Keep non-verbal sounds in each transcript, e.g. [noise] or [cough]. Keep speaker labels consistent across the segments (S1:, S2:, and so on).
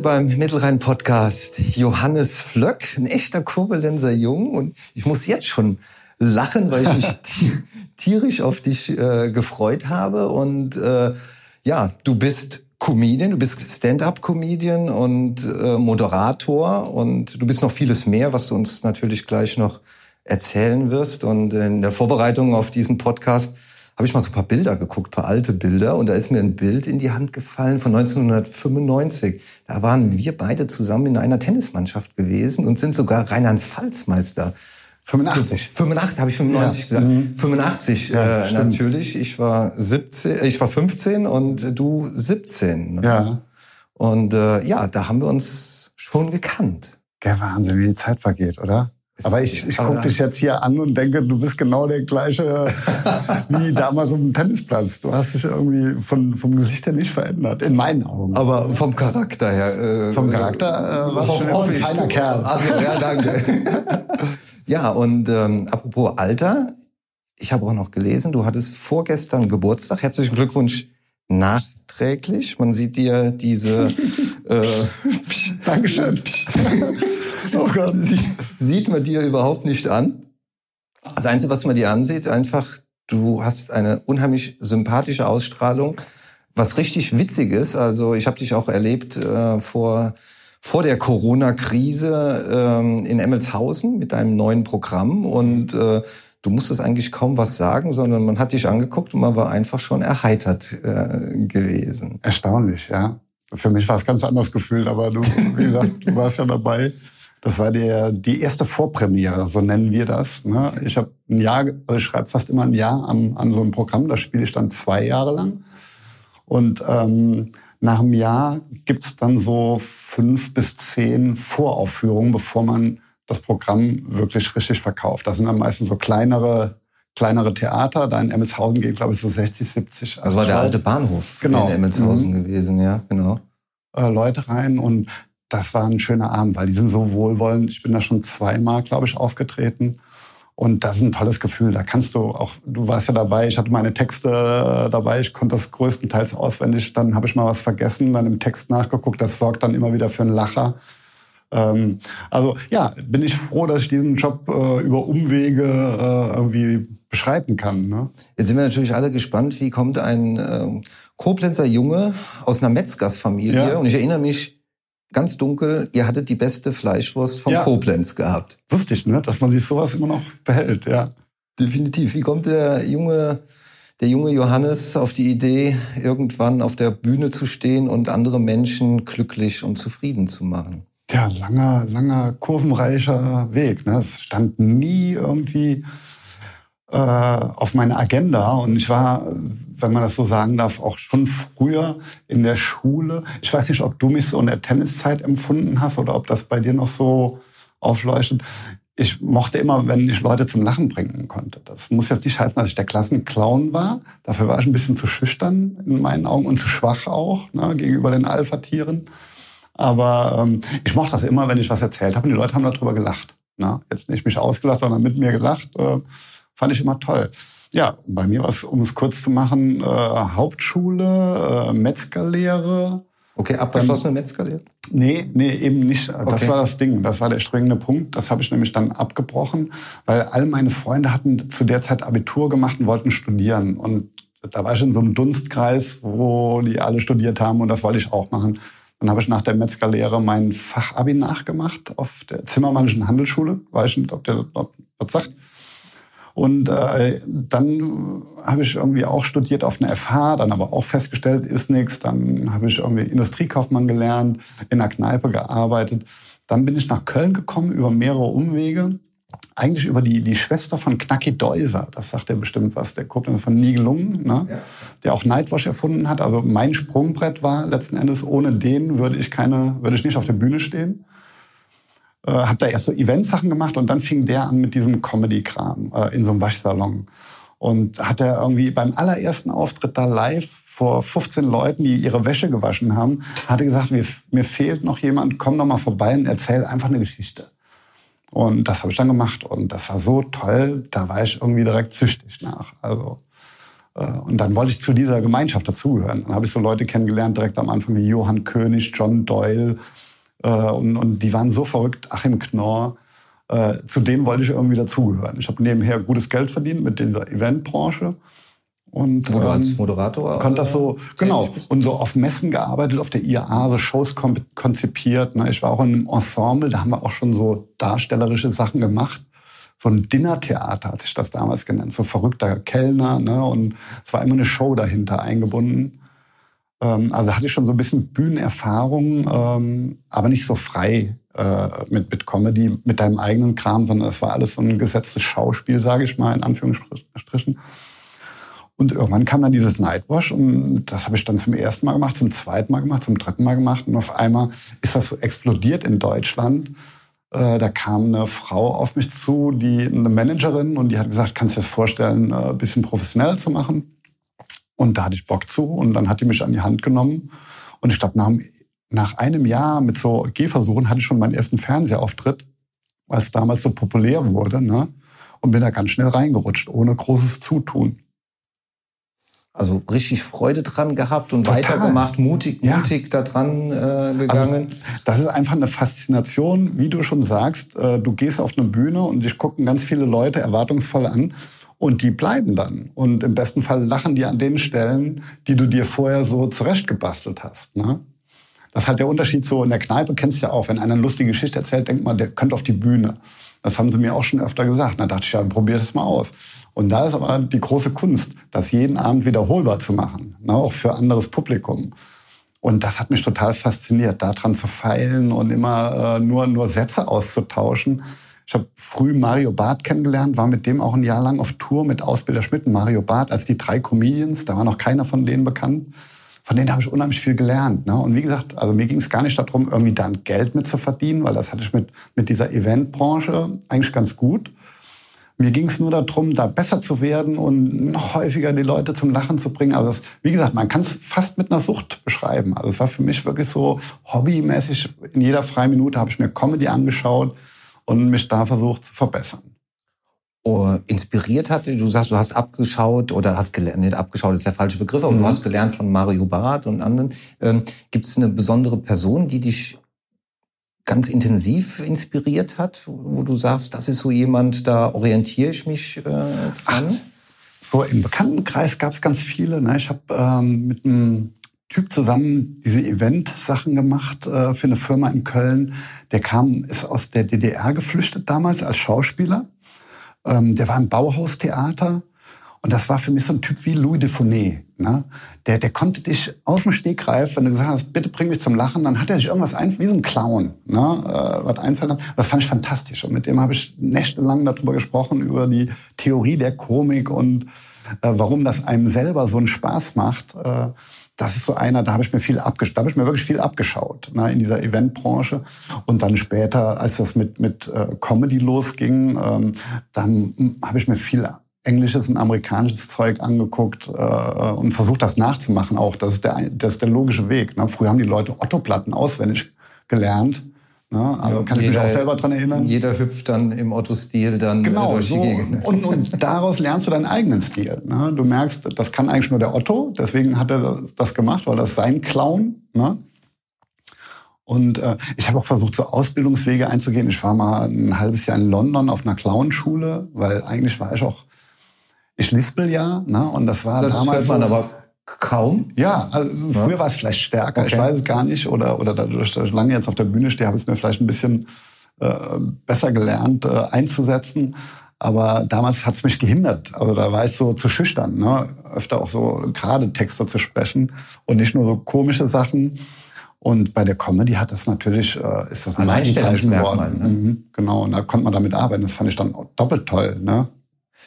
S1: heute beim Mittelrhein-Podcast Johannes Flöck, ein echter Kurbelenser Jung. Und ich muss jetzt schon lachen, weil ich mich [laughs] tierisch auf dich äh, gefreut habe. Und äh, ja, du bist Comedian, du bist Stand-up-Comedian und äh, Moderator und du bist noch vieles mehr, was du uns natürlich gleich noch erzählen wirst. Und in der Vorbereitung auf diesen Podcast habe ich mal so ein paar Bilder geguckt, paar alte Bilder. Und da ist mir ein Bild in die Hand gefallen von 1995. Da waren wir beide zusammen in einer Tennismannschaft gewesen und sind sogar Rheinland-Pfalz-Meister
S2: 85.
S1: 85 habe ich 95 ja. gesagt. Mhm. 85 ja, äh, natürlich. Ich war 17, ich war 15 und du 17.
S2: Ne? Ja.
S1: Und äh, ja, da haben wir uns schon gekannt.
S2: Der Wahnsinn, wie die Zeit vergeht, oder? Aber ich, ich gucke dich jetzt hier an und denke, du bist genau der gleiche [laughs] wie damals auf dem Tennisplatz. Du hast dich irgendwie von, vom Gesicht her nicht verändert, in meinen Augen.
S1: Aber vom Charakter her.
S2: Äh, vom Charakter äh, warst du ein feiner Kerl.
S1: Also, ja, danke. [laughs] Ja, und ähm, apropos Alter, ich habe auch noch gelesen, du hattest vorgestern Geburtstag. Herzlichen Glückwunsch nachträglich. Man sieht dir diese...
S2: äh, [laughs] Dankeschön. [laughs]
S1: oh Gott. Sie, sieht man dir überhaupt nicht an. Das Einzige, was man dir ansieht, einfach, du hast eine unheimlich sympathische Ausstrahlung, was richtig witzig ist. Also ich habe dich auch erlebt äh, vor vor der Corona-Krise ähm, in Emmelshausen mit deinem neuen Programm und äh, du musstest eigentlich kaum was sagen, sondern man hat dich angeguckt und man war einfach schon erheitert äh, gewesen.
S2: Erstaunlich, ja. Für mich war es ganz anders gefühlt, aber du, wie gesagt, du warst ja dabei. Das war der, die erste Vorpremiere, so nennen wir das. Ne? Ich habe ein Jahr, also ich schreibe fast immer ein Jahr an, an so einem Programm, das spiele ich dann zwei Jahre lang. Und ähm, nach einem Jahr gibt's dann so fünf bis zehn Voraufführungen, bevor man das Programm wirklich richtig verkauft. Das sind dann meistens so kleinere kleinere Theater. Da in Emmelshausen geht, glaube ich, so 60, 70.
S1: Also war der alte Bahnhof
S2: genau.
S1: in Emmelshausen mhm. gewesen, ja, genau.
S2: Äh, Leute rein und das war ein schöner Abend, weil die sind so wohlwollend. Ich bin da schon zweimal, glaube ich, aufgetreten. Und das ist ein tolles Gefühl. Da kannst du auch, du warst ja dabei, ich hatte meine Texte dabei, ich konnte das größtenteils auswendig. Dann habe ich mal was vergessen, dann im Text nachgeguckt. Das sorgt dann immer wieder für einen Lacher. Ähm, also ja, bin ich froh, dass ich diesen Job äh, über Umwege äh, irgendwie beschreiten kann. Ne?
S1: Jetzt sind wir natürlich alle gespannt, wie kommt ein äh, Koblenzer Junge aus einer Metzgersfamilie? Ja. Und ich erinnere mich, ganz dunkel, ihr hattet die beste Fleischwurst von ja. Koblenz gehabt.
S2: Lustig, ne? dass man sich sowas immer noch behält, ja.
S1: Definitiv. Wie kommt der junge, der junge Johannes auf die Idee, irgendwann auf der Bühne zu stehen und andere Menschen glücklich und zufrieden zu machen?
S2: Ja, langer, langer, kurvenreicher Weg. Ne? Es stand nie irgendwie äh, auf meiner Agenda und ich war wenn man das so sagen darf, auch schon früher in der Schule. Ich weiß nicht, ob du mich so in der Tenniszeit empfunden hast oder ob das bei dir noch so aufleuchtet. Ich mochte immer, wenn ich Leute zum Lachen bringen konnte. Das muss jetzt nicht heißen, dass ich der Klassenclown war. Dafür war ich ein bisschen zu schüchtern in meinen Augen und zu schwach auch ne, gegenüber den Alpha-Tieren. Aber ähm, ich mochte das immer, wenn ich was erzählt habe und die Leute haben darüber gelacht. Ne? Jetzt nicht mich ausgelacht, sondern mit mir gelacht. Äh, fand ich immer toll. Ja, bei mir war es, um es kurz zu machen, äh, Hauptschule, äh, Metzgerlehre.
S1: Okay, abgeschlossene Metzgerlehre?
S2: Nee, nee, eben nicht. Das okay. war das Ding. Das war der strengende Punkt. Das habe ich nämlich dann abgebrochen, weil all meine Freunde hatten zu der Zeit Abitur gemacht und wollten studieren. Und da war ich in so einem Dunstkreis, wo die alle studiert haben und das wollte ich auch machen. Dann habe ich nach der Metzgerlehre mein Fachabi nachgemacht auf der Zimmermannischen Handelsschule. Weiß nicht, ob der das was sagt. Und äh, dann habe ich irgendwie auch studiert auf einer FH, dann aber auch festgestellt, ist nichts. Dann habe ich irgendwie Industriekaufmann gelernt, in einer Kneipe gearbeitet. Dann bin ich nach Köln gekommen über mehrere Umwege. Eigentlich über die, die Schwester von Knacki Deuser, das sagt er bestimmt was, der Koblenzer von Nigelungen, ne? Ja. der auch Nightwash erfunden hat. Also mein Sprungbrett war letzten Endes, ohne den würde ich keine, würde ich nicht auf der Bühne stehen äh, habe da erst so Eventsachen gemacht und dann fing der an mit diesem Comedy-Kram äh, in so einem Waschsalon. Und hat er irgendwie beim allerersten Auftritt da live vor 15 Leuten, die ihre Wäsche gewaschen haben, hat er gesagt, mir, mir fehlt noch jemand, komm doch mal vorbei und erzähl einfach eine Geschichte. Und das habe ich dann gemacht und das war so toll, da war ich irgendwie direkt züchtig nach. Also Äh, und dann wollte ich zu dieser Gemeinschaft dazugehören. Dann habe ich so Leute kennengelernt, direkt am Anfang wie Johann König, John Doyle. Äh, und, und die waren so verrückt, Achim Knorr. Äh, zu denen wollte ich irgendwie dazugehören. Ich habe nebenher gutes Geld verdient mit dieser Eventbranche.
S1: Und, Wo du als ähm, Moderator
S2: konnte das so genau und so auf Messen gearbeitet, auf der IAA so Shows konzipiert. Ne? Ich war auch in einem Ensemble, da haben wir auch schon so darstellerische Sachen gemacht so ein Dinnertheater hat sich das damals genannt, so verrückter Kellner, ne? Und es war immer eine Show dahinter eingebunden. Ähm, also hatte ich schon so ein bisschen Bühnenerfahrung, ähm, aber nicht so frei äh, mit, mit Comedy, mit deinem eigenen Kram, sondern es war alles so ein gesetztes Schauspiel, sage ich mal, in Anführungsstrichen. Und irgendwann kam dann dieses Nightwash und das habe ich dann zum ersten Mal gemacht, zum zweiten Mal gemacht, zum dritten Mal gemacht und auf einmal ist das so explodiert in Deutschland. Äh, da kam eine Frau auf mich zu, die eine Managerin, und die hat gesagt, kannst du dir vorstellen, äh, ein bisschen professionell zu machen? Und da hatte ich Bock zu und dann hat die mich an die Hand genommen. Und ich glaube, nach, nach einem Jahr mit so Gehversuchen hatte ich schon meinen ersten Fernsehauftritt, weil es damals so populär wurde, ne? Und bin da ganz schnell reingerutscht, ohne großes Zutun.
S1: Also richtig Freude dran gehabt und Total. weitergemacht, mutig, ja. mutig da dran äh, gegangen. Also,
S2: das ist einfach eine Faszination, wie du schon sagst. Äh, du gehst auf eine Bühne und dich gucken ganz viele Leute erwartungsvoll an und die bleiben dann. Und im besten Fall lachen die an den Stellen, die du dir vorher so zurechtgebastelt hast. Ne? Das ist halt der Unterschied so in der Kneipe, kennst du ja auch. Wenn einer eine lustige Geschichte erzählt, denkt man, der könnte auf die Bühne. Das haben sie mir auch schon öfter gesagt. Da dachte ich, ja, probier das mal aus. Und da ist aber die große Kunst, das jeden Abend wiederholbar zu machen, ne, auch für anderes Publikum. Und das hat mich total fasziniert, daran zu feilen und immer äh, nur, nur Sätze auszutauschen. Ich habe früh Mario Barth kennengelernt, war mit dem auch ein Jahr lang auf Tour mit Ausbilder Schmidt und Mario Barth als die drei Comedians. Da war noch keiner von denen bekannt. Von denen habe ich unheimlich viel gelernt. Ne? Und wie gesagt, also mir ging es gar nicht darum, irgendwie dann Geld mit zu verdienen, weil das hatte ich mit, mit dieser Eventbranche eigentlich ganz gut. Mir ging es nur darum, da besser zu werden und noch häufiger die Leute zum Lachen zu bringen. Also das, wie gesagt, man kann es fast mit einer Sucht beschreiben. Also es war für mich wirklich so hobbymäßig. In jeder freien Minute habe ich mir Comedy angeschaut und mich da versucht zu verbessern.
S1: Oh, inspiriert hat, du sagst, du hast abgeschaut oder hast gelernt, nicht abgeschaut ist der falsche Begriff, aber mhm. du hast gelernt von Mario Barth und anderen. Ähm, Gibt es eine besondere Person, die dich ganz intensiv inspiriert hat, wo du sagst, das ist so jemand, da orientiere ich mich äh, dran? Ach,
S2: so im Bekanntenkreis gab es ganz viele. Ne? Ich habe ähm, mit einem Typ zusammen diese Event-Sachen gemacht äh, für eine Firma in Köln. Der kam, ist aus der DDR geflüchtet damals als Schauspieler. Ähm, der war im Bauhaustheater und das war für mich so ein Typ wie Louis de Funès. Ne? Der, der konnte dich aus dem Stegreif, wenn du gesagt hast, bitte bring mich zum Lachen, dann hat er sich irgendwas ein, wie so ein Clown, ne? äh, was einfallen Das fand ich fantastisch. Und mit dem habe ich nächtelang darüber gesprochen, über die Theorie der Komik und äh, warum das einem selber so einen Spaß macht. Äh, das ist so einer, da habe ich mir viel abgeschaut, da habe ich mir wirklich viel abgeschaut ne, in dieser Eventbranche. Und dann später, als das mit mit äh, Comedy losging, ähm, dann habe ich mir viel englisches und amerikanisches Zeug angeguckt äh, und versucht das nachzumachen auch. Das ist der, das ist der logische Weg. Ne? Früher haben die Leute Otto-Platten auswendig gelernt. Ne? Also kann jeder, ich mich auch selber dran erinnern.
S1: Jeder hüpft dann im Otto-Stil dann
S2: äh, genau, durch so, die Gegend. Und, und [laughs] daraus lernst du deinen eigenen Stil. Ne? Du merkst, das kann eigentlich nur der Otto. Deswegen hat er das gemacht, weil das sein Clown. Ne? Und äh, ich habe auch versucht, so Ausbildungswege einzugehen. Ich war mal ein halbes Jahr in London auf einer Clownschule, weil eigentlich war ich auch ich lispel ja, ne? Und das war
S1: das
S2: damals.
S1: Das man so, aber kaum.
S2: Ja, also früher ja. war es vielleicht stärker. Okay. Ich weiß es gar nicht. Oder, oder dadurch, dass ich lange jetzt auf der Bühne stehe, habe ich es mir vielleicht ein bisschen äh, besser gelernt äh, einzusetzen. Aber damals hat es mich gehindert. Also da war ich so zu schüchtern, ne? öfter auch so gerade Texte zu sprechen und nicht nur so komische Sachen. Und bei der Comedy hat das natürlich, äh, ist das ein
S1: Alleinstellungsmerkmal.
S2: Ne? Mhm, genau, und da konnte man damit arbeiten. Das fand ich dann doppelt toll. Ne?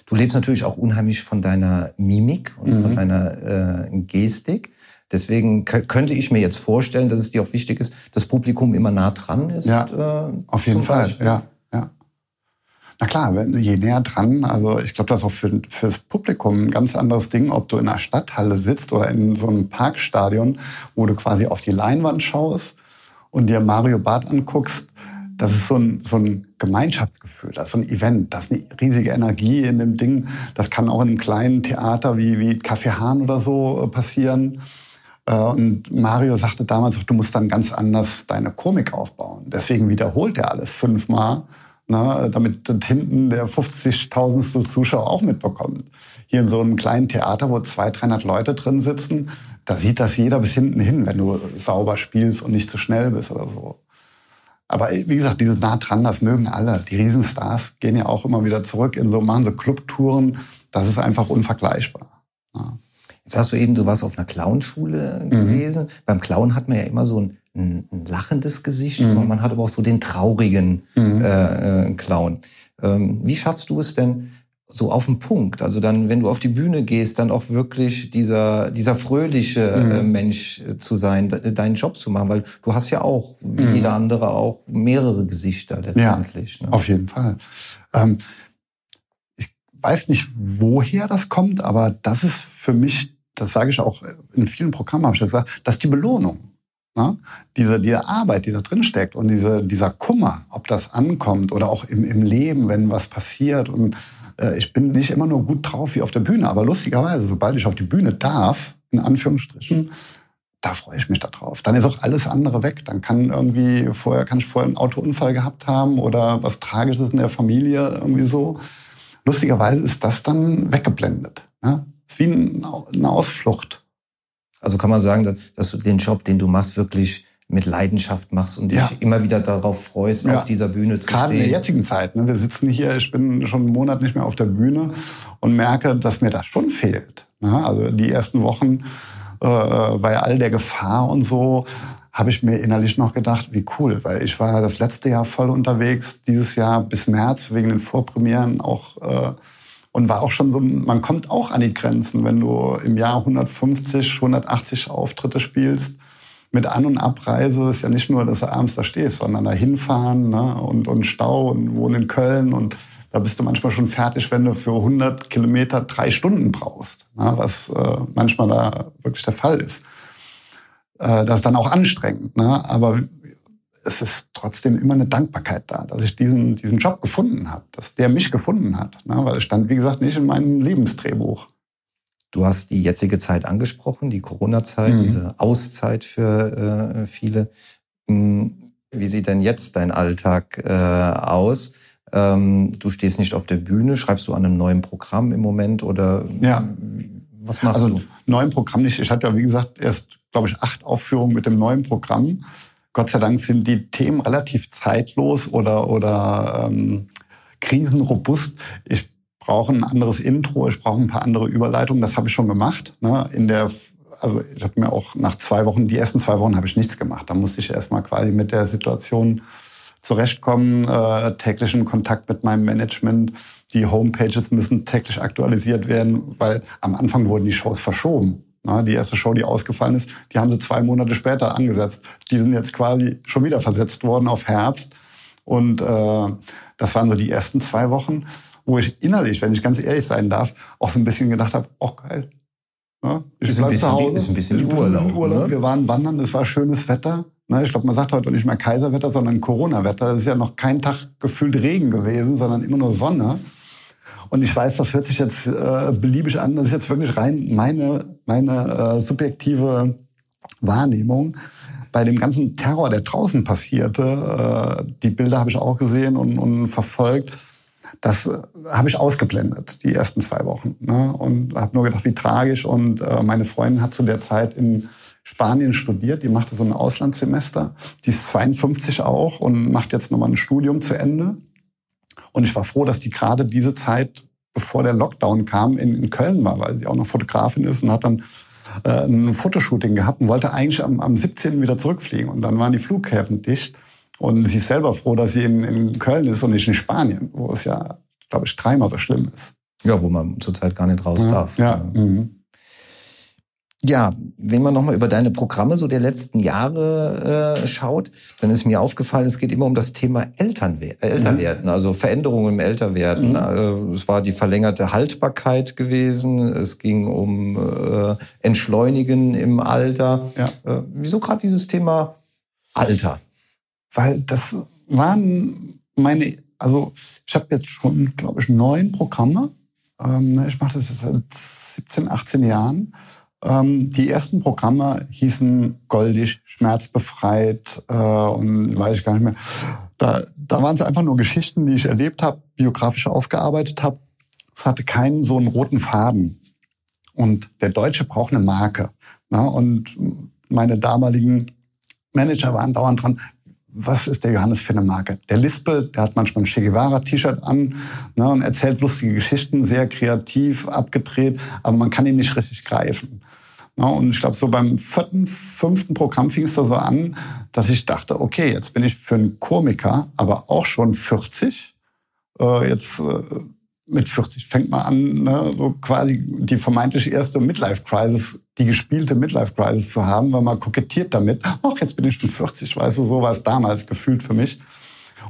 S1: Du lebst natürlich auch unheimlich von deiner Mimik und mhm. von deiner äh, Gestik. Deswegen könnte ich mir jetzt vorstellen, dass es dir auch wichtig ist, dass Publikum immer nah dran ist.
S2: Ja, äh, auf jeden Fall. Beispiel. Ja, ja. Na klar, je näher dran, also ich glaube, das ist auch für, fürs Publikum ein ganz anderes Ding, ob du in einer Stadthalle sitzt oder in so einem Parkstadion, wo du quasi auf die Leinwand schaust und dir Mario Barth anguckst das ist so ein, so ein Gemeinschaftsgefühl, das ist so ein Event, das ist eine riesige Energie in dem Ding. Das kann auch in einem kleinen Theater wie, wie Café Hahn oder so äh, passieren. Äh, und Mario sagte damals auch, du musst dann ganz anders deine Komik aufbauen. Deswegen wiederholt er alles fünfmal, ne, damit hinten der 50.000. Zuschauer auch mitbekommt. Hier in so einem kleinen Theater, wo 200, 300 Leute drin sitzen, da sieht das jeder bis hinten hin, wenn du sauber spielst und nicht zu schnell bist oder so. Aber wie gesagt, dieses nah dran, das mögen alle. Die Riesenstars gehen ja auch immer wieder zurück in so, machen so Clubtouren. Das ist einfach unvergleichbar. Ja.
S1: Jetzt hast du eben, du warst auf einer Clownschule mhm. gewesen. Beim Clown hat man ja immer so ein, ein, ein lachendes Gesicht, mhm. aber man hat aber auch so den traurigen mhm. äh, äh, Clown. Ähm, wie schaffst du es denn, so auf den Punkt. Also dann, wenn du auf die Bühne gehst, dann auch wirklich dieser, dieser fröhliche äh, mhm. Mensch äh, zu sein, deinen Job zu machen, weil du hast ja auch, wie mhm. jeder andere auch, mehrere Gesichter letztendlich.
S2: Ja, ne? auf jeden Fall. Ähm, ich weiß nicht, woher das kommt, aber das ist für mich, das sage ich auch in vielen Programmen, habe ich gesagt, das ist die Belohnung. Ne? Diese, diese Arbeit, die da drin steckt und diese, dieser Kummer, ob das ankommt oder auch im, im Leben, wenn was passiert und äh, ich bin nicht immer nur gut drauf wie auf der Bühne, aber lustigerweise, sobald ich auf die Bühne darf, in Anführungsstrichen, da freue ich mich darauf. Dann ist auch alles andere weg. Dann kann irgendwie vorher kann ich vorher einen Autounfall gehabt haben oder was Tragisches in der Familie irgendwie so. Lustigerweise ist das dann weggeblendet. Ja? ist wie eine Ausflucht.
S1: Also kann man sagen, dass du den Job, den du machst, wirklich mit Leidenschaft machst und dich ja. immer wieder darauf freust, ja. auf dieser Bühne zu
S2: Gerade stehen. Gerade in der jetzigen Zeit. Ne? Wir sitzen hier, ich bin schon einen Monat nicht mehr auf der Bühne und merke, dass mir das schon fehlt. Ne? Also die ersten Wochen äh, bei all der Gefahr und so habe ich mir innerlich noch gedacht, wie cool, weil ich war das letzte Jahr voll unterwegs, dieses Jahr bis März wegen den Vorpremieren auch äh, und war auch schon so, man kommt auch an die Grenzen, wenn du im Jahr 150, 180 Auftritte spielst mit An- und Abreise ist ja nicht nur, dass du abends da stehst, sondern da hinfahren ne? und, und Stau und wohnen in Köln und da bist du manchmal schon fertig, wenn du für 100 Kilometer drei Stunden brauchst, ne? was äh, manchmal da wirklich der Fall ist. Äh, das ist dann auch anstrengend, ne? aber es ist trotzdem immer eine Dankbarkeit da, dass ich diesen, diesen Job gefunden habe, dass der mich gefunden hat, ne? weil es stand, wie gesagt, nicht in meinem Lebensdrehbuch.
S1: Du hast die jetzige Zeit angesprochen, die Corona-Zeit, mhm. diese Auszeit für äh, viele. Hm, wie sieht denn jetzt dein Alltag äh, aus? Ähm, du stehst nicht auf der Bühne, schreibst du an einem neuen Programm im Moment oder
S2: ja. was machst also, du? Neuen Programm nicht. Ich hatte ja, wie gesagt, erst, glaube ich, acht Aufführungen mit dem neuen Programm. Gott sei Dank sind die Themen relativ zeitlos oder, oder ähm, krisenrobust. Ich brauche ein anderes Intro, ich brauche ein paar andere Überleitungen. Das habe ich schon gemacht. Ne? In der, also ich habe mir auch nach zwei Wochen, die ersten zwei Wochen habe ich nichts gemacht. Da musste ich erstmal quasi mit der Situation zurechtkommen, äh, täglich in Kontakt mit meinem Management. Die Homepages müssen täglich aktualisiert werden, weil am Anfang wurden die Shows verschoben. Na, die erste Show, die ausgefallen ist, die haben sie zwei Monate später angesetzt. Die sind jetzt quasi schon wieder versetzt worden auf Herbst. Und äh, das waren so die ersten zwei Wochen wo ich innerlich, wenn ich ganz ehrlich sein darf, auch so ein bisschen gedacht habe, oh geil. Ja, ich ist, ein bisschen, zu Hause. ist ein bisschen Urlaub. Urlaub. Ne? Wir waren wandern, es war schönes Wetter. Ne, ich glaube, man sagt heute nicht mehr Kaiserwetter, sondern Corona-Wetter. Das ist ja noch kein Tag gefühlt Regen gewesen, sondern immer nur Sonne. Und ich weiß, das hört sich jetzt äh, beliebig an. Das ist jetzt wirklich rein meine, meine äh, subjektive Wahrnehmung. Bei dem ganzen Terror, der draußen passierte, äh, die Bilder habe ich auch gesehen und, und verfolgt das äh, habe ich ausgeblendet, die ersten zwei Wochen. Ne? Und habe nur gedacht, wie tragisch. Und äh, meine Freundin hat zu der Zeit in Spanien studiert. Die machte so ein Auslandssemester. Die ist 52 auch und macht jetzt nochmal ein Studium zu Ende. Und ich war froh, dass die gerade diese Zeit, bevor der Lockdown kam, in, in Köln war, weil sie auch noch Fotografin ist und hat dann äh, ein Fotoshooting gehabt und wollte eigentlich am, am 17. wieder zurückfliegen. Und dann waren die Flughäfen dicht. Und sie ist selber froh, dass sie in, in Köln ist und nicht in Spanien, wo es ja, glaube ich, dreimal so schlimm ist.
S1: Ja, wo man zurzeit gar nicht raus
S2: ja,
S1: darf.
S2: Ja. Mhm.
S1: Ja, wenn man nochmal über deine Programme so der letzten Jahre äh, schaut, dann ist mir aufgefallen, es geht immer um das Thema Elternwer Älterwerden, mhm. also Veränderungen im Älterwerden. Mhm. Äh, es war die verlängerte Haltbarkeit gewesen, es ging um äh, Entschleunigen im Alter. Ja. Äh, wieso gerade dieses Thema Alter?
S2: Weil das waren meine, also ich habe jetzt schon, glaube ich, neun Programme. Ähm, ich mache das jetzt seit 17, 18 Jahren. Ähm, die ersten Programme hießen Goldig, Schmerzbefreit äh, und weiß ich gar nicht mehr. Da, da waren es einfach nur Geschichten, die ich erlebt habe, biografisch aufgearbeitet habe. Es hatte keinen so einen roten Faden. Und der Deutsche braucht eine Marke. Na, und meine damaligen Manager waren dauernd dran, was ist der Johannes für eine Marke? Der Lispel, der hat manchmal ein Che Guevara-T-Shirt an ne, und erzählt lustige Geschichten, sehr kreativ, abgedreht, aber man kann ihn nicht richtig greifen. Ne, und ich glaube, so beim vierten, fünften Programm fing es da so an, dass ich dachte, okay, jetzt bin ich für einen Komiker, aber auch schon 40. Äh, jetzt äh, mit 40 fängt man an, ne, so quasi die vermeintlich erste Midlife-Crisis, die gespielte Midlife-Crisis zu haben, weil man kokettiert damit. Ach, jetzt bin ich schon 40, weißt du, so war es damals gefühlt für mich.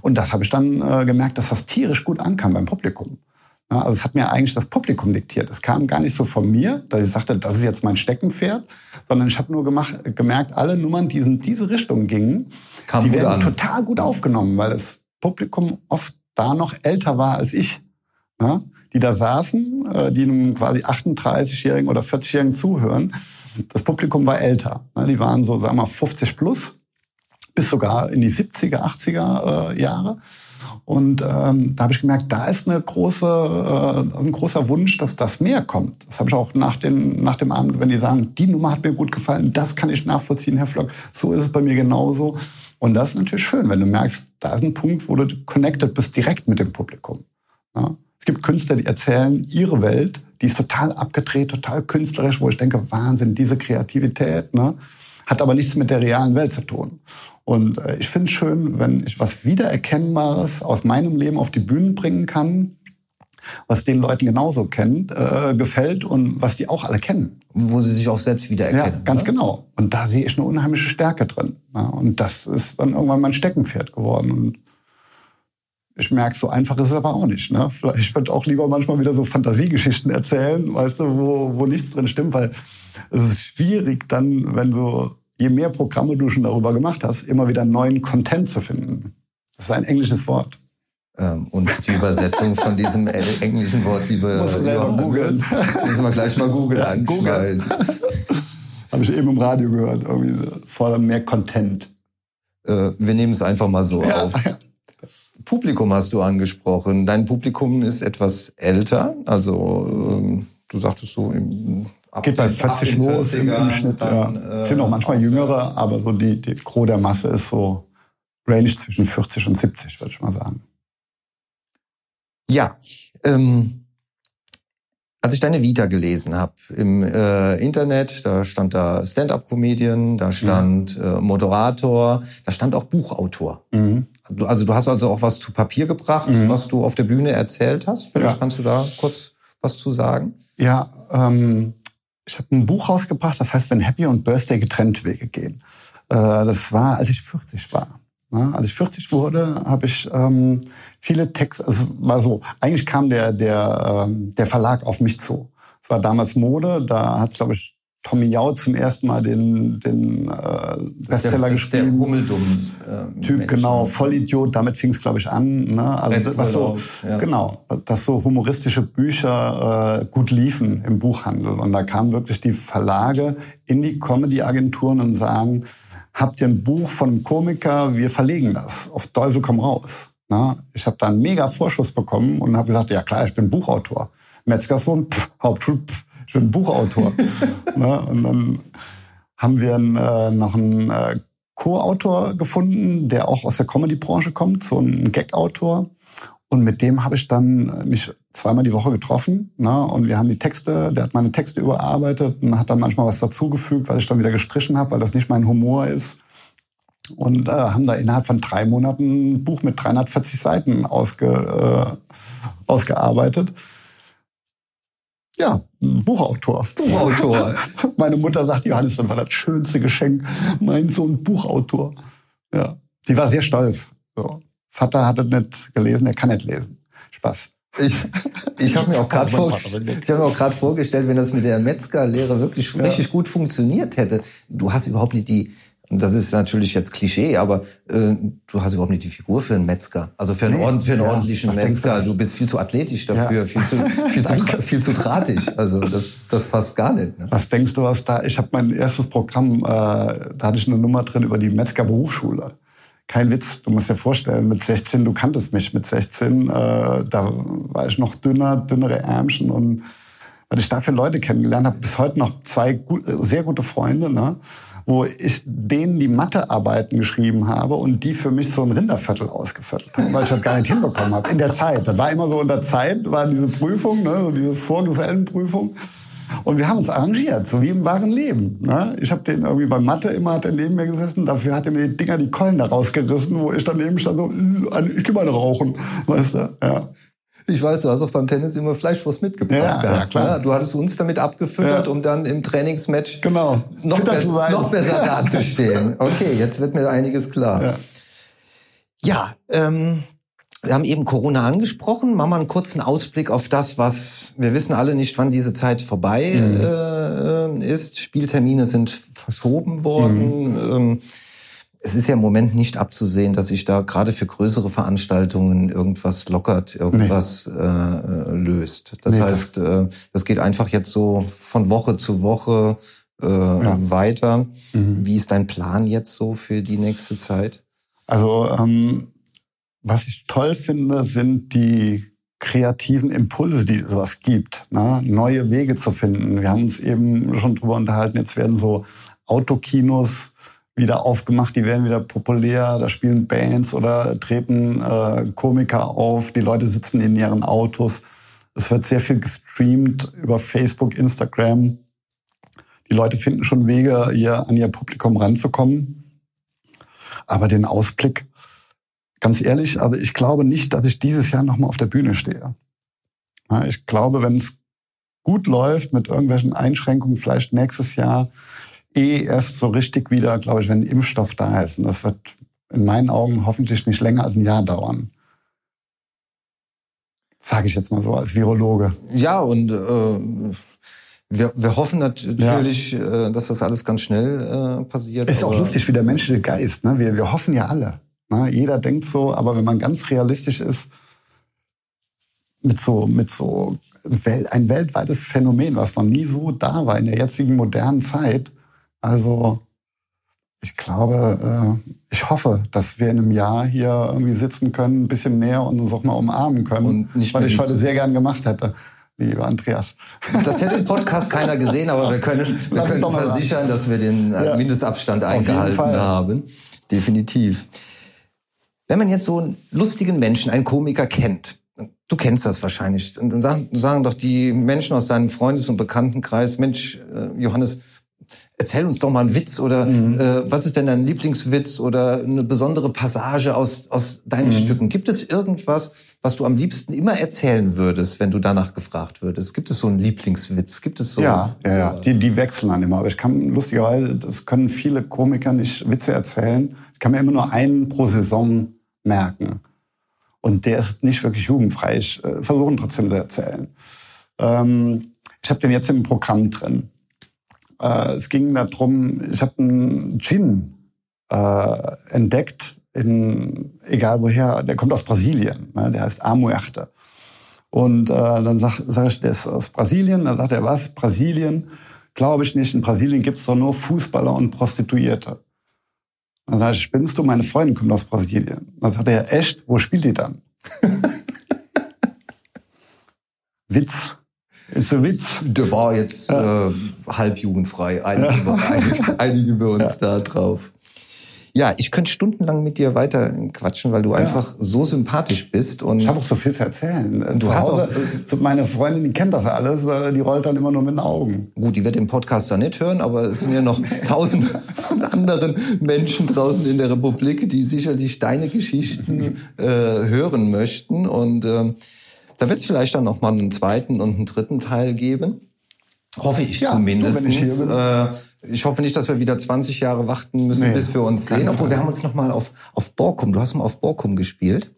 S2: Und das habe ich dann äh, gemerkt, dass das tierisch gut ankam beim Publikum. Ja, also es hat mir eigentlich das Publikum diktiert. Es kam gar nicht so von mir, dass ich sagte, das ist jetzt mein Steckenpferd, sondern ich habe nur gemacht, gemerkt, alle Nummern, die in diese Richtung gingen, Kam die werden an. total gut aufgenommen, weil das Publikum oft da noch älter war als ich ja, die da saßen, äh, die einem quasi 38-Jährigen oder 40-Jährigen zuhören. Das Publikum war älter. Ne? Die waren so, sagen wir mal, 50 plus, bis sogar in die 70er, 80er äh, Jahre. Und ähm, da habe ich gemerkt, da ist eine große, äh, ein großer Wunsch, dass das mehr kommt. Das habe ich auch nach, den, nach dem Abend, wenn die sagen, die Nummer hat mir gut gefallen, das kann ich nachvollziehen, Herr Flock, so ist es bei mir genauso. Und das ist natürlich schön, wenn du merkst, da ist ein Punkt, wo du connected bist direkt mit dem Publikum. Ja? Es gibt Künstler, die erzählen ihre Welt, die ist total abgedreht, total künstlerisch, wo ich denke, Wahnsinn, diese Kreativität, ne? hat aber nichts mit der realen Welt zu tun. Und äh, ich finde es schön, wenn ich was Wiedererkennbares aus meinem Leben auf die Bühnen bringen kann, was den Leuten genauso kennt, äh, gefällt und was die auch alle kennen.
S1: Wo sie sich auch selbst wiedererkennen.
S2: Ja, ganz ne? genau. Und da sehe ich eine unheimliche Stärke drin. Ja, und das ist dann irgendwann mein Steckenpferd geworden. Und ich merke, so einfach ist es aber auch nicht. Ne? Ich würde auch lieber manchmal wieder so Fantasiegeschichten erzählen, weißt du, wo, wo nichts drin stimmt, weil es ist schwierig dann, wenn du, je mehr Programme du schon darüber gemacht hast, immer wieder neuen Content zu finden. Das ist ein englisches Wort.
S1: Ähm, und die Übersetzung von diesem englischen Wort, liebe Johannes, müssen wir gleich mal Google ja, anschmeißen.
S2: Habe ich eben im Radio gehört, irgendwie fordern mehr Content.
S1: Äh, wir nehmen es einfach mal so ja. auf. [laughs] Publikum hast du angesprochen. Dein Publikum ist etwas älter, also ähm, du sagtest so im
S2: ab Geht bei 40 los im, im Schnitt. Dann, ja. Äh, sind auch manchmal jüngere, aber so die, die Gros der Masse ist so Range zwischen 40 und 70, würde ich mal sagen.
S1: Ja, ähm, als ich deine Vita gelesen habe im äh, Internet, da stand da Stand-up-Comedian, da stand ja. äh, Moderator, da stand auch Buchautor. Mhm. Also du hast also auch was zu Papier gebracht, mhm. was du auf der Bühne erzählt hast. Vielleicht ja. kannst du da kurz was zu sagen?
S2: Ja, ähm, ich habe ein Buch rausgebracht, das heißt, wenn Happy und Birthday getrennt Wege gehen. Äh, das war, als ich 40 war. Ja, als ich 40 wurde, habe ich ähm, viele Texte, also war so, eigentlich kam der, der, ähm, der Verlag auf mich zu. Es war damals Mode, da hat, glaube ich, Tommy Jau zum ersten Mal den, den äh, Bestseller der, geschrieben. Der
S1: Hummeldumm.
S2: Äh, typ, Mensch, genau, Vollidiot, damit fing es, glaube ich, an. Ne? Also was so, ja. Genau, dass so humoristische Bücher äh, gut liefen im Buchhandel. Und da kamen wirklich die Verlage in die Comedy-Agenturen und sagen, habt ihr ein Buch von einem Komiker, wir verlegen das. Auf Teufel komm raus. Na, ich habe da einen mega Vorschuss bekommen und habe gesagt, ja klar, ich bin Buchautor. Metzgersohn, pff, Hauptschul, pff, ich bin Buchautor. [laughs] Na, und dann haben wir äh, noch einen äh, Co-Autor gefunden, der auch aus der Comedy-Branche kommt, so ein Gag-Autor. Und mit dem habe ich dann mich zweimal die Woche getroffen. Ne? Und wir haben die Texte, der hat meine Texte überarbeitet und hat dann manchmal was dazugefügt, weil ich dann wieder gestrichen habe, weil das nicht mein Humor ist. Und äh, haben da innerhalb von drei Monaten ein Buch mit 340 Seiten ausge, äh, ausgearbeitet. Ja, Buchautor.
S1: Buchautor. [laughs]
S2: Meine Mutter sagt, Johannes, das war das schönste Geschenk. Mein Sohn Buchautor. Ja, die war sehr stolz. So. Vater hat es nicht gelesen, er kann nicht lesen. Spaß.
S1: Ich, ich habe mir auch gerade vor, hab mir auch [laughs] gerade vorgestellt, wenn das mit der Metzgerlehre wirklich ja. richtig gut funktioniert hätte. Du hast überhaupt nicht die das ist natürlich jetzt Klischee, aber äh, du hast überhaupt nicht die Figur für einen Metzger. Also für einen, nee, für einen ja, ordentlichen Metzger. Du, du, bist viel zu athletisch dafür, ja. viel, zu, viel, zu, [laughs] viel zu drahtig. Also das, das passt gar nicht. Ne?
S2: Was denkst du, was da? Ich habe mein erstes Programm, äh, da hatte ich eine Nummer drin über die Metzgerberufsschule. Kein Witz, du musst dir vorstellen, mit 16, du kanntest mich mit 16, äh, da war ich noch dünner, dünnere Ärmchen und weil ich dafür Leute kennengelernt habe, bis heute noch zwei gut, sehr gute Freunde, ne? wo ich denen die Mathearbeiten geschrieben habe und die für mich so ein Rinderviertel ausgeviertelt haben, weil ich das gar nicht hinbekommen habe. In der Zeit. Das war immer so in der Zeit, war diese Prüfung, ne, so diese Vorgesellenprüfung. Und wir haben uns arrangiert, so wie im wahren Leben. Ne? Ich habe den irgendwie bei Mathe immer hat er neben mir gesessen, dafür hat er mir die Dinger die Keulen da rausgerissen, wo ich daneben stand so, äh, ich geh mal rauchen, weißt du? Ja.
S1: Ich weiß, du hast auch beim Tennis immer Fleischwurst mitgebracht. Ja, ja klar. Ja, du hattest uns damit abgefüttert, ja. um dann im Trainingsmatch
S2: genau.
S1: noch, be noch besser [laughs] dazustehen. Okay, jetzt wird mir einiges klar. Ja, ja ähm, wir haben eben Corona angesprochen. Machen wir einen kurzen Ausblick auf das, was wir wissen alle nicht, wann diese Zeit vorbei mhm. äh, ist. Spieltermine sind verschoben worden. Mhm. Ähm, es ist ja im Moment nicht abzusehen, dass sich da gerade für größere Veranstaltungen irgendwas lockert, irgendwas nee. äh, löst. Das nee, heißt, äh, das geht einfach jetzt so von Woche zu Woche äh, ja. weiter. Mhm. Wie ist dein Plan jetzt so für die nächste Zeit?
S2: Also ähm, was ich toll finde, sind die kreativen Impulse, die sowas gibt, ne? neue Wege zu finden. Wir haben uns eben schon drüber unterhalten, jetzt werden so Autokinos wieder aufgemacht, die werden wieder populär, da spielen Bands oder treten äh, Komiker auf, die Leute sitzen in ihren Autos. Es wird sehr viel gestreamt über Facebook, Instagram. Die Leute finden schon Wege, hier an ihr Publikum ranzukommen. Aber den Ausblick, ganz ehrlich, also ich glaube nicht, dass ich dieses Jahr nochmal auf der Bühne stehe. Ich glaube, wenn es gut läuft mit irgendwelchen Einschränkungen, vielleicht nächstes Jahr eh erst so richtig wieder, glaube ich, wenn ein Impfstoff da ist. Und das wird in meinen Augen hoffentlich nicht länger als ein Jahr dauern. Sage ich jetzt mal so als Virologe.
S1: Ja, und äh, wir, wir hoffen natürlich, ja. äh, dass das alles ganz schnell äh, passiert.
S2: Ist auch lustig wie der menschliche Geist. Ne? Wir, wir hoffen ja alle. Ne? Jeder denkt so, aber wenn man ganz realistisch ist, mit so, mit so ein weltweites Phänomen, was noch nie so da war in der jetzigen modernen Zeit, also ich glaube, äh, ich hoffe, dass wir in einem Jahr hier irgendwie sitzen können, ein bisschen näher und uns auch mal umarmen können, und nicht weil ich heute sehr gern gemacht hätte. Lieber Andreas.
S1: Das hätte im Podcast keiner gesehen, aber wir können, wir können versichern, dass wir den äh. Mindestabstand eingehalten haben. Definitiv. Wenn man jetzt so einen lustigen Menschen, einen Komiker kennt, du kennst das wahrscheinlich, dann sagen, sagen doch die Menschen aus deinem Freundes- und Bekanntenkreis, Mensch, äh, Johannes, erzähl uns doch mal einen Witz oder mhm. äh, was ist denn dein Lieblingswitz oder eine besondere Passage aus, aus deinen mhm. Stücken? Gibt es irgendwas, was du am liebsten immer erzählen würdest, wenn du danach gefragt würdest? Gibt es so einen Lieblingswitz? Gibt es so?
S2: Ja, ja, ja. Die, die wechseln dann immer. Aber ich kann lustigerweise, das können viele Komiker nicht Witze erzählen. Ich kann mir immer nur einen pro Saison merken. Und der ist nicht wirklich jugendfrei. Ich äh, versuche trotzdem zu erzählen. Ähm, ich habe den jetzt im Programm drin. Äh, es ging darum, ich habe einen Gin äh, entdeckt, in, egal woher, der kommt aus Brasilien, ne, der heißt Amuerte. Und äh, dann sage sag ich, der ist aus Brasilien. Dann sagt er, was? Brasilien? Glaube ich nicht. In Brasilien gibt's doch nur Fußballer und Prostituierte. Dann sage ich, spinnst du? Meine Freundin kommt aus Brasilien. Dann sagt er, echt? Wo spielt die dann? [laughs] Witz.
S1: Ist ein Witz. Der war jetzt ja. äh, halb jugendfrei. Einigen, ja. wir, [laughs] einigen wir uns ja. da drauf. Ja, ich könnte stundenlang mit dir weiter quatschen, weil du ja. einfach so sympathisch bist. Und
S2: ich habe auch so viel zu erzählen. Du zu hast Hause, auch, meine Freundin, die kennt das alles, äh, die rollt dann immer nur mit den Augen.
S1: Gut, die wird den Podcast da nicht hören, aber es sind ja noch tausend von anderen Menschen draußen in der Republik, die sicherlich deine Geschichten äh, hören möchten. Und ähm, da wird es vielleicht dann noch mal einen zweiten und einen dritten Teil geben. Hoffe ich ja, zumindest. Ich, äh, ich, hoffe nicht, dass wir wieder 20 Jahre warten müssen, nee, bis wir uns sehen. Obwohl, wir haben uns noch mal auf, auf Borkum, du hast mal auf Borkum gespielt.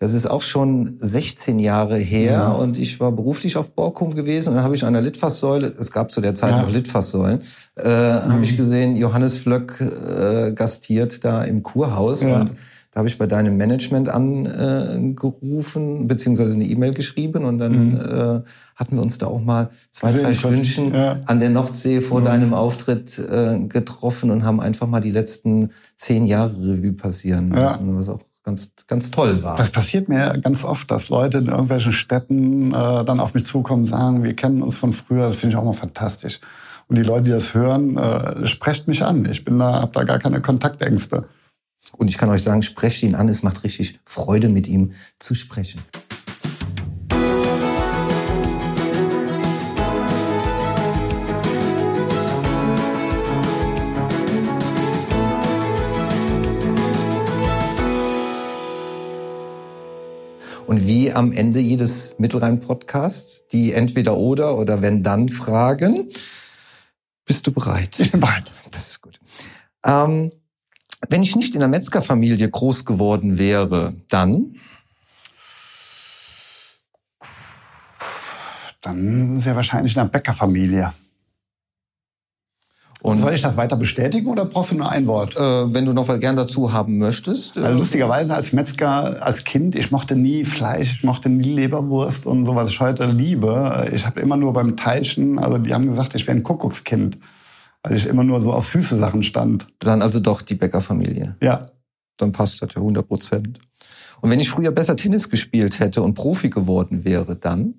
S1: Das ist auch schon 16 Jahre her ja. und ich war beruflich auf Borkum gewesen und dann habe ich an der Litfaßsäule, es gab zu der Zeit ja. noch Litfaßsäulen, äh, mhm. habe ich gesehen, Johannes Flöck äh, gastiert da im Kurhaus ja. und da habe ich bei deinem Management angerufen, beziehungsweise eine E-Mail geschrieben und dann mhm. äh, hatten wir uns da auch mal zwei, drei Stündchen ja. an der Nordsee vor mhm. deinem Auftritt äh, getroffen und haben einfach mal die letzten zehn Jahre Revue passieren lassen, ja. was auch ganz, ganz toll war.
S2: Das passiert mir ganz oft, dass Leute in irgendwelchen Städten äh, dann auf mich zukommen und sagen, wir kennen uns von früher, das finde ich auch mal fantastisch. Und die Leute, die das hören, äh, sprecht mich an. Ich bin da, habe da gar keine Kontaktängste.
S1: Und ich kann euch sagen, sprecht ihn an, es macht richtig Freude, mit ihm zu sprechen. Und wie am Ende jedes Mittelrhein-Podcasts, die entweder oder oder wenn dann fragen. Bist du bereit?
S2: Bereit.
S1: Das ist gut. Ähm, wenn ich nicht in der Metzgerfamilie groß geworden wäre, dann?
S2: Dann sehr wahrscheinlich in der Bäckerfamilie. Und soll ich das weiter bestätigen oder brauchst du nur ein Wort?
S1: Äh, wenn du noch was gern dazu haben möchtest.
S2: Äh also lustigerweise als Metzger, als Kind, ich mochte nie Fleisch, ich mochte nie Leberwurst und so, was ich heute liebe. Ich habe immer nur beim Teilchen, also die haben gesagt, ich wäre ein Kuckuckskind, weil ich immer nur so auf süße Sachen stand.
S1: Dann also doch die Bäckerfamilie.
S2: Ja.
S1: Dann passt das ja 100 Prozent. Und wenn ich früher besser Tennis gespielt hätte und Profi geworden wäre, dann?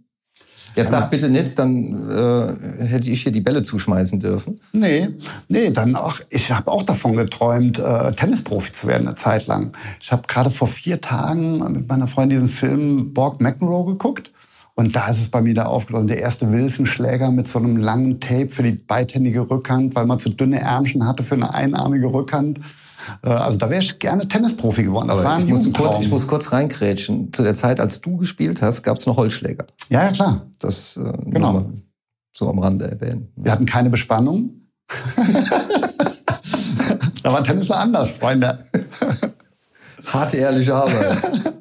S1: Jetzt sag bitte nicht, dann äh, hätte ich hier die Bälle zuschmeißen dürfen.
S2: Nee, nee, dann auch. Ich habe auch davon geträumt, äh, Tennisprofi zu werden eine Zeit lang. Ich habe gerade vor vier Tagen mit meiner Freundin diesen Film Borg McEnroe geguckt. Und da ist es bei mir da aufgelaufen. Der erste Wilson-Schläger mit so einem langen Tape für die beidhändige Rückhand, weil man zu dünne Ärmchen hatte für eine einarmige Rückhand. Äh, also da wäre ich gerne Tennisprofi geworden.
S1: Das Aber war ein ich, muss kurz, ich muss kurz reinkrätschen. Zu der Zeit, als du gespielt hast, gab es noch Holzschläger.
S2: Ja, ja, klar.
S1: Das äh, genau. so am Rande erwähnen.
S2: Wir hatten keine Bespannung. [laughs] da war Tennis noch anders, Freunde.
S1: Harte, ehrliche Arbeit. [laughs]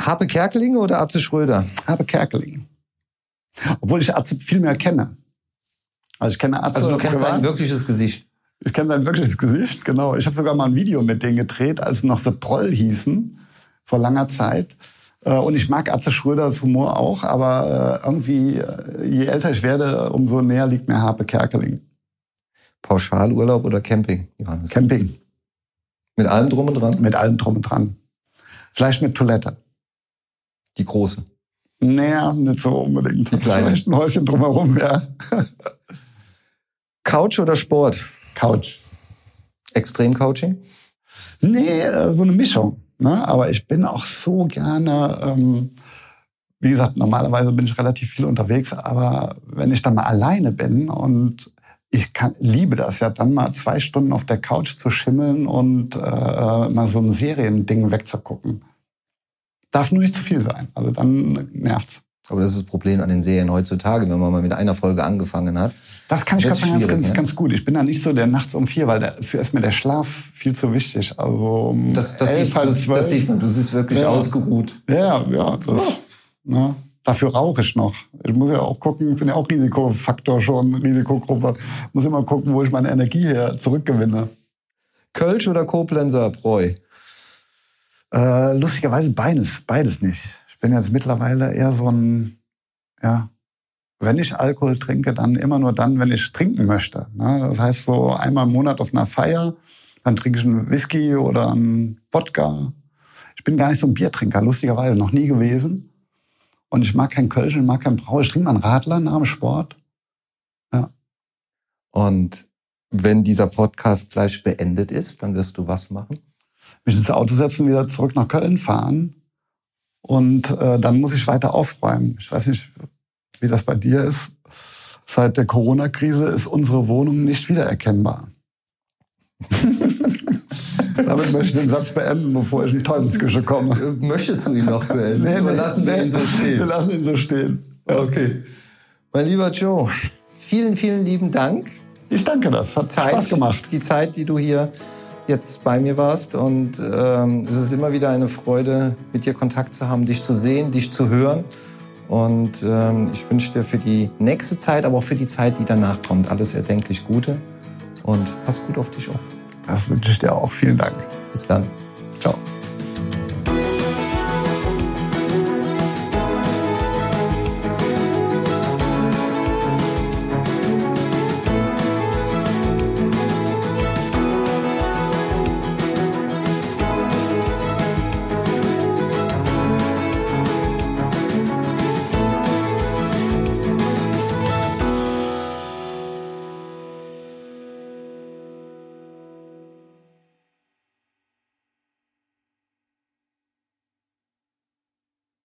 S1: Habe Kerkeling oder Atze Schröder?
S2: Habe Kerkeling. Obwohl ich Atze viel mehr kenne. Also ich kenne Atze.
S1: Also du kennst sein wirkliches Gesicht.
S2: Ich kenne sein wirkliches Gesicht, genau. Ich habe sogar mal ein Video mit denen gedreht, als noch The Proll hießen, vor langer Zeit. Äh, und ich mag Atze Schröders Humor auch, aber äh, irgendwie, äh, je älter ich werde, umso näher liegt mir Harpe Kerkeling.
S1: Pauschalurlaub oder Camping,
S2: Johannes? Camping.
S1: Mit allem drum und dran?
S2: Mit allem drum und dran. Vielleicht mit Toilette.
S1: Die große?
S2: Naja, nicht so unbedingt.
S1: Die kleine?
S2: Vielleicht ein Häuschen drumherum, ja.
S1: Couch oder Sport?
S2: Couch.
S1: Extremcoaching?
S2: Nee, äh, so eine Mischung. Ne? Aber ich bin auch so gerne, ähm, wie gesagt, normalerweise bin ich relativ viel unterwegs, aber wenn ich dann mal alleine bin und ich kann, liebe das ja dann mal zwei Stunden auf der Couch zu schimmeln und äh, mal so ein Seriending wegzugucken. Darf nur nicht zu viel sein. Also dann nervt's.
S1: Aber das ist das Problem an den Serien heutzutage, wenn man mal mit einer Folge angefangen hat.
S2: Das kann ich gerade sagen, ganz, ne? ganz gut. Ich bin da nicht so der nachts um vier, weil dafür ist mir der Schlaf viel zu wichtig. Also um
S1: das, das elf, sieht, das, zwölf. Das sieht man, du siehst wirklich ja. ausgeruht.
S2: Ja, ja. Das, oh. ne? Dafür rauche ich noch. Ich muss ja auch gucken, ich bin ja auch Risikofaktor schon, Risikogruppe. Ich muss immer gucken, wo ich meine Energie her zurückgewinne.
S1: Kölsch oder Koblenzer Bräu?
S2: Äh, lustigerweise beides, beides nicht bin jetzt mittlerweile eher so ein, ja, wenn ich Alkohol trinke, dann immer nur dann, wenn ich trinken möchte. Ne? Das heißt, so einmal im Monat auf einer Feier, dann trinke ich einen Whisky oder einen Wodka. Ich bin gar nicht so ein Biertrinker, lustigerweise, noch nie gewesen. Und ich mag kein Kölsch, ich mag kein Brau. Ich trinke mal einen Radler nach dem Sport. Ja.
S1: Und wenn dieser Podcast gleich beendet ist, dann wirst du was machen?
S2: Mich ins Auto setzen, wieder zurück nach Köln fahren und äh, dann muss ich weiter aufräumen. Ich weiß nicht, wie das bei dir ist. Seit der Corona-Krise ist unsere Wohnung nicht wiedererkennbar. [laughs] Damit möchte ich den Satz beenden, bevor ich in die Teufelsküche komme.
S1: Möchtest du ihn noch beenden?
S2: Nee, nee, lassen wir nee, ihn so stehen. Wir lassen ihn so stehen.
S1: Okay. Mein lieber Joe, vielen, vielen lieben Dank.
S2: Ich danke das. Hat Zeit, Spaß gemacht.
S1: Die Zeit, die du hier jetzt bei mir warst. Und ähm, es ist immer wieder eine Freude, mit dir Kontakt zu haben, dich zu sehen, dich zu hören. Und ähm, ich wünsche dir für die nächste Zeit, aber auch für die Zeit, die danach kommt, alles erdenklich Gute. Und pass gut auf dich auf.
S2: Das wünsche ich dir auch. Vielen Dank.
S1: Bis dann. Ciao.